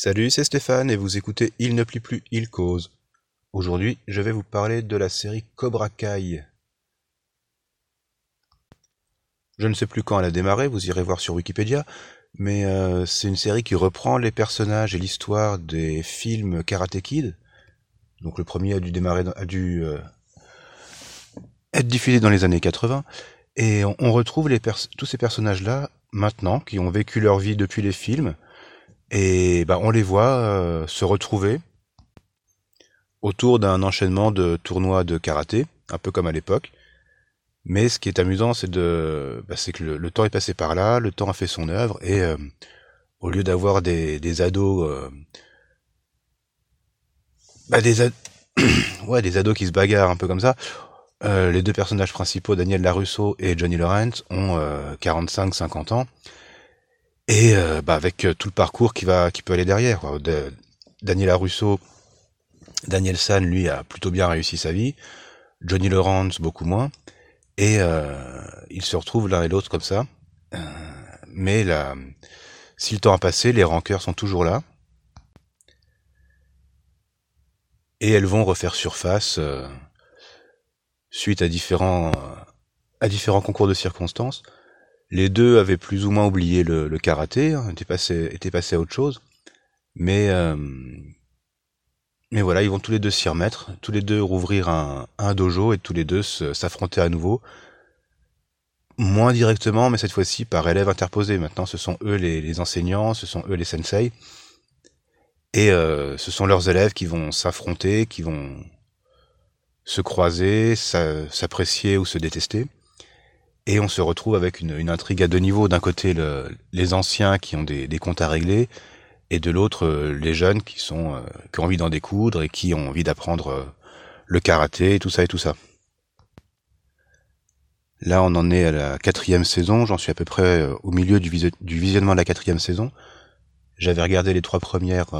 Salut, c'est Stéphane et vous écoutez Il ne plie plus, il cause. Aujourd'hui, je vais vous parler de la série Cobra Kai. Je ne sais plus quand elle a démarré, vous irez voir sur Wikipédia, mais euh, c'est une série qui reprend les personnages et l'histoire des films Karate Kid. Donc le premier a dû démarrer, a dû euh, être diffusé dans les années 80, et on, retrouve tous ces personnages-là maintenant, qui ont vécu leur vie depuis les films, et bah, on les voit euh, se retrouver autour d'un enchaînement de tournois de karaté, un peu comme à l'époque. Mais ce qui est amusant, c'est de, bah, c'est que le, temps est passé par là, le temps a fait son œuvre, et euh, au lieu d'avoir des, ados, euh, bah, des, ouais, des ados qui se bagarrent un peu comme ça, les deux personnages principaux, Daniel Larusso et Johnny Lawrence, ont 45-50 ans, et euh, bah, avec euh, tout le parcours qui va qui peut aller derrière. De, Daniela Russo, Daniel San, lui, a plutôt bien réussi sa vie. Johnny Lawrence, beaucoup moins. Et euh, ils se retrouvent l'un et l'autre comme ça. Euh, mais là, si le temps a passé, les rancœurs sont toujours là. Et elles vont refaire surface suite à différents, à différents concours de circonstances. Les deux avaient plus ou moins oublié le, karaté, hein, étaient passés, à autre chose. Mais, euh, mais voilà, ils vont tous les deux s'y remettre, tous les deux rouvrir un, dojo et tous les deux s'affronter à nouveau. Moins directement, mais cette fois-ci par élèves interposés. Maintenant, ce sont eux les, enseignants, ce sont eux les sensei. Et euh, ce sont leurs élèves qui vont s'affronter, qui vont se croiser, s'apprécier ou se détester. Et on se retrouve avec une, intrigue à deux niveaux. D'un côté, le, les anciens qui ont des, comptes à régler, et de l'autre, euh, les jeunes qui sont euh, qui ont envie d'en découdre et qui ont envie d'apprendre euh, le karaté, tout ça et tout ça. Là, on en est à la quatrième saison. J'en suis à peu près au milieu du, du visionnement de la quatrième saison. J'avais regardé les trois premières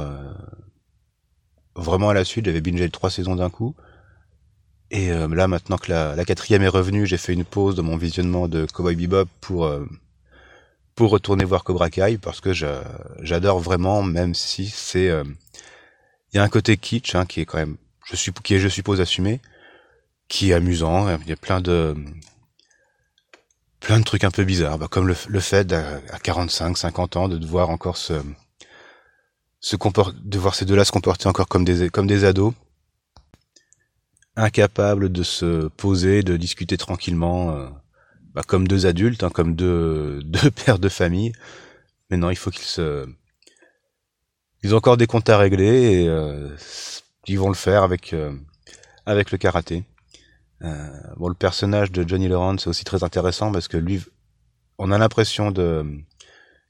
vraiment à la suite. J'avais bingé les trois saisons d'un coup. Et euh, là, maintenant que la, quatrième est revenue, j'ai fait une pause de mon visionnement de Cowboy Bebop pour euh, pour retourner voir Cobra Kai parce que j'adore vraiment, même si c'est euh, il y a un côté kitsch hein, qui est quand même je suis qui est je suppose assumé, qui est amusant. Il y a plein de plein de trucs un peu bizarres, bah, comme le, le fait à, 45, 50 ans de devoir encore se se comporter, de voir ces deux-là se comporter encore comme des comme des ados incapables de se poser, de discuter tranquillement, euh, bah, comme deux adultes, hein, comme deux, deux pères de famille. Mais non, il faut qu'ils se... Ils ont encore des comptes à régler et euh, ils vont le faire avec, euh, avec le karaté. bon, le personnage de Johnny Lawrence c'est aussi très intéressant parce que lui, on a l'impression de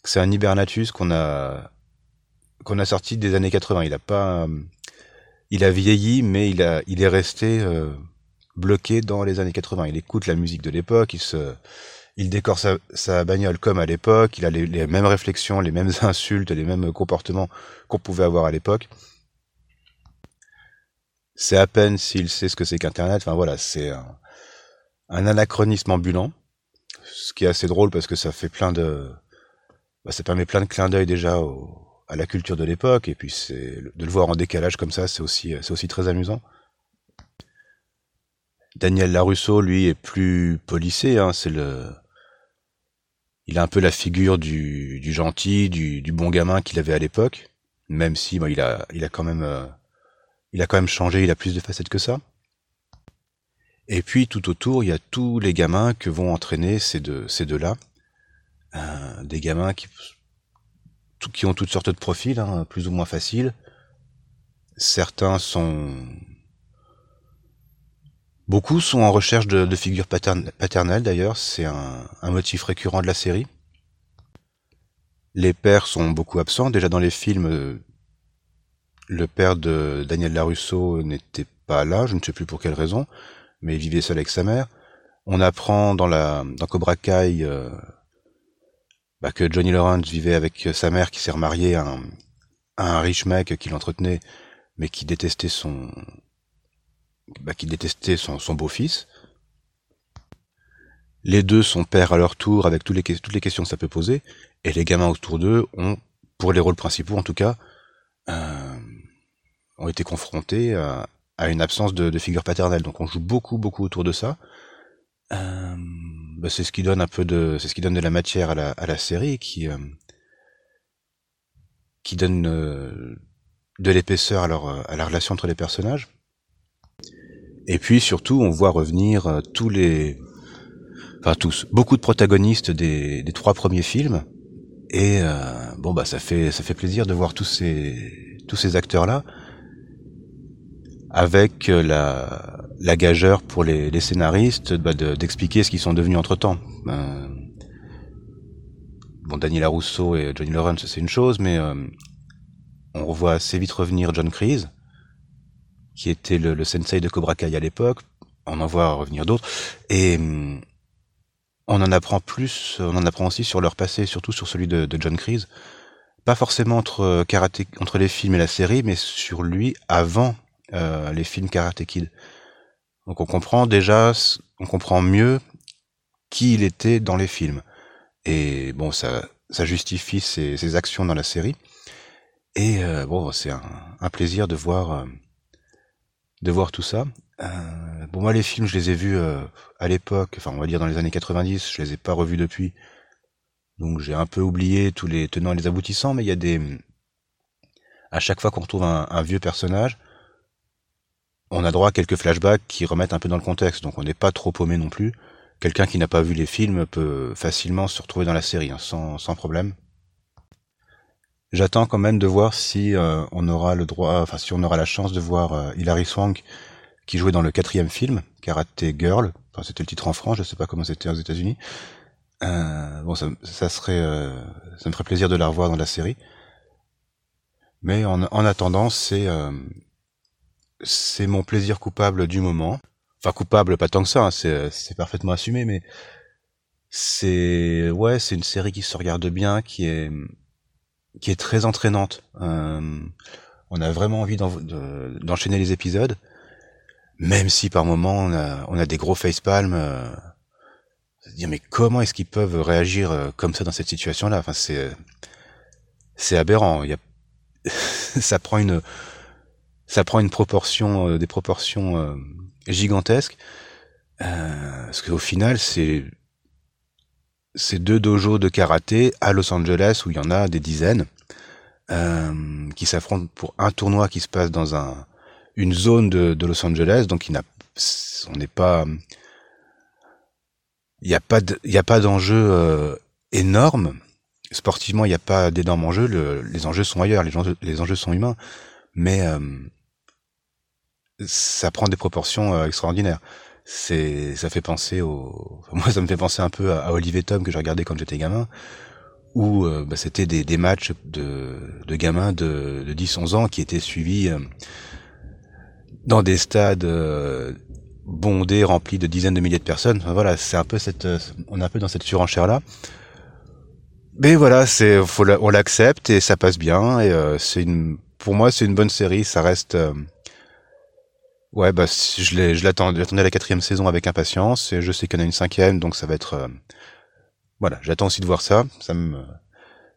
que c'est un hibernatus qu'on a qu'on a sorti des années 80. Il a pas il a vieilli, mais il a, il est resté euh, bloqué dans les années 80. Il écoute la musique de l'époque, il il décore sa, sa bagnole comme à l'époque, il a les, les, mêmes réflexions, les mêmes insultes, les mêmes comportements qu'on pouvait avoir à l'époque. C'est à peine s'il sait ce que c'est qu'Internet. Enfin voilà, c'est un, un, anachronisme ambulant, ce qui est assez drôle parce que ça fait plein de, bah, ça permet plein de clins d'œil déjà au, à la culture de l'époque, et puis c'est de le voir en décalage comme ça, c'est aussi, c'est aussi très amusant. Daniel Larusso, lui, est plus policé, hein, c'est le, il a un peu la figure du, du gentil, du, bon gamin qu'il avait à l'époque, même si il a, il a quand même, euh, il a quand même changé, il a plus de facettes que ça. Et puis tout autour, il y a tous les gamins que vont entraîner ces deux, ces deux-là, euh, des gamins qui qui ont toutes sortes de profils, hein, plus ou moins faciles. Certains sont... Beaucoup sont en recherche de, figures paternelles d'ailleurs, c'est un, motif récurrent de la série. Les pères sont beaucoup absents, déjà dans les films, le père de Daniel Larusso n'était pas là, je ne sais plus pour quelle raison, mais il vivait seul avec sa mère. On apprend dans la dans Cobra Kai euh, bah, que Johnny Lawrence vivait avec sa mère qui s'est remariée à un, riche mec qui l'entretenait, mais qui détestait son, bah, qui détestait son, beau-fils. Les deux sont pères à leur tour avec toutes les, questions que ça peut poser, et les gamins autour d'eux ont, pour les rôles principaux en tout cas, ont été confrontés à, une absence de, de, figure paternelle. Donc on joue beaucoup, beaucoup autour de ça. Euh, bah, c'est ce qui donne un peu de, c'est ce qui donne de la matière à la, à la série, qui euh, qui donne euh, de l'épaisseur à, à la relation entre les personnages. Et puis surtout, on voit revenir tous les, enfin tous, beaucoup de protagonistes des, des trois premiers films. Et bon bah ça fait ça fait plaisir de voir tous ces tous ces acteurs là avec la la gageure pour les, les scénaristes bah d'expliquer ce qu'ils sont devenus entre temps. Euh, bon, Daniela Rousseau et Johnny Lawrence, c'est une chose, mais euh, on revoit assez vite revenir John Kreese, qui était le, le sensei de Cobra Kai à l'époque. On en voit revenir d'autres. Et mm, on en apprend plus, on en apprend aussi sur leur passé, surtout sur celui de, de John Kreese. Pas forcément entre, karaté, entre les films et la série, mais sur lui avant euh, les films Karate Kid. Donc on comprend déjà, on comprend mieux qui il était dans les films. Et bon, ça, ça justifie ses, ses actions dans la série. Et euh, bon, c'est un, un, plaisir de voir, euh, de voir tout ça. Euh, bon, moi, les films, je les ai vus euh, à l'époque, enfin, on va dire dans les années 90. Je les ai pas revus depuis. Donc, j'ai un peu oublié tous les tenants et les aboutissants, mais il y a des, à chaque fois qu'on retrouve un, un vieux personnage, on a droit à quelques flashbacks qui remettent un peu dans le contexte, donc on n'est pas trop paumé non plus. Quelqu'un qui n'a pas vu les films peut facilement se retrouver dans la série, hein, sans, sans problème. J'attends quand même de voir si euh, on aura le droit, enfin si on aura la chance de voir euh, Hilary Swank qui jouait dans le quatrième film, Karate Girl. Enfin, c'était le titre en France, je sais pas comment c'était aux États-Unis. Euh, bon, ça, serait, euh, ça me ferait plaisir de la revoir dans la série. Mais en, en attendant, c'est c'est mon plaisir coupable du moment. Enfin coupable, pas tant que ça, hein, c'est parfaitement assumé, mais c'est ouais, c'est une série qui se regarde bien, qui est qui est très entraînante. Euh, on a vraiment envie d'enchaîner les épisodes, même si par moment on a, on a des gros facepalms. Euh, dire mais comment est-ce qu'ils peuvent réagir euh, comme ça dans cette situation-là? Enfin c'est c'est aberrant. Il y a ça prend une ça prend une proportion, euh, des proportions euh, gigantesques. Euh, parce qu'au final, c'est c'est deux dojos de karaté à Los Angeles où il y en a des dizaines euh, qui s'affrontent pour un tournoi qui se passe dans un une zone de, de Los Angeles. Donc il n'a, on n'est pas, il n'y a pas il y a pas d'enjeu euh, énorme. Sportivement, il n'y a pas d'énormes enjeux. Le, les enjeux sont ailleurs. Les enjeux, les enjeux sont humains. Mais euh, ça prend des proportions euh, extraordinaires. C'est, ça fait penser au, moi ça me fait penser un peu à, à Olivier Tom que j'ai regardé quand j'étais gamin, où euh, bah, c'était des, des, matchs de, de gamins de, de 10-11 ans qui étaient suivis euh, dans des stades bondés, remplis de dizaines de milliers de personnes. Enfin, voilà, c'est un peu cette, on est un peu dans cette surenchère là. Mais voilà, c'est, faut on l'accepte et ça passe bien et c'est une, pour moi c'est une bonne série. Ça reste Ouais, bah je l'attends, j'attendais la quatrième saison avec impatience et je sais qu'il y en a une cinquième, donc ça va être euh, voilà, j'attends aussi de voir ça. Ça me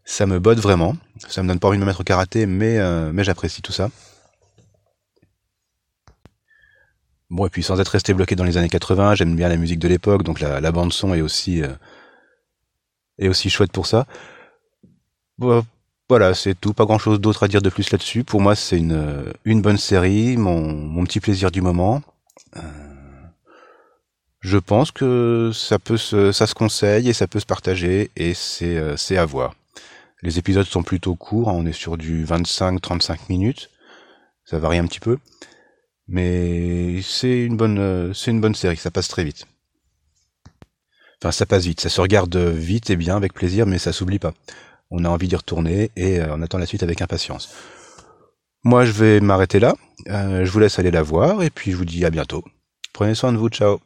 ça me botte vraiment. Ça me donne pas envie de me mettre au karaté, mais euh, mais j'apprécie tout ça. Bon et puis sans être resté bloqué dans les années 80, j'aime bien la musique de l'époque, donc la, la bande son est aussi euh, est aussi chouette pour ça. Bon, voilà, c'est tout. Pas grand chose d'autre à dire de plus là-dessus. Pour moi, c'est une, bonne série, mon, petit plaisir du moment. Euh, je pense que ça peut se, ça se conseille et ça peut se partager et c'est, euh, à voir. Les épisodes sont plutôt courts. Hein. on est sur du 25-35 minutes. Ça varie un petit peu. Mais c'est une bonne, c'est une bonne série. Ça passe très vite. Enfin, ça passe vite. Ça se regarde vite et bien, avec plaisir, mais ça s'oublie pas on a envie d'y retourner et euh, on attend la suite avec impatience. Moi, je vais m'arrêter là. Euh, je vous laisse aller la voir et puis je vous dis à bientôt. Prenez soin de vous, ciao.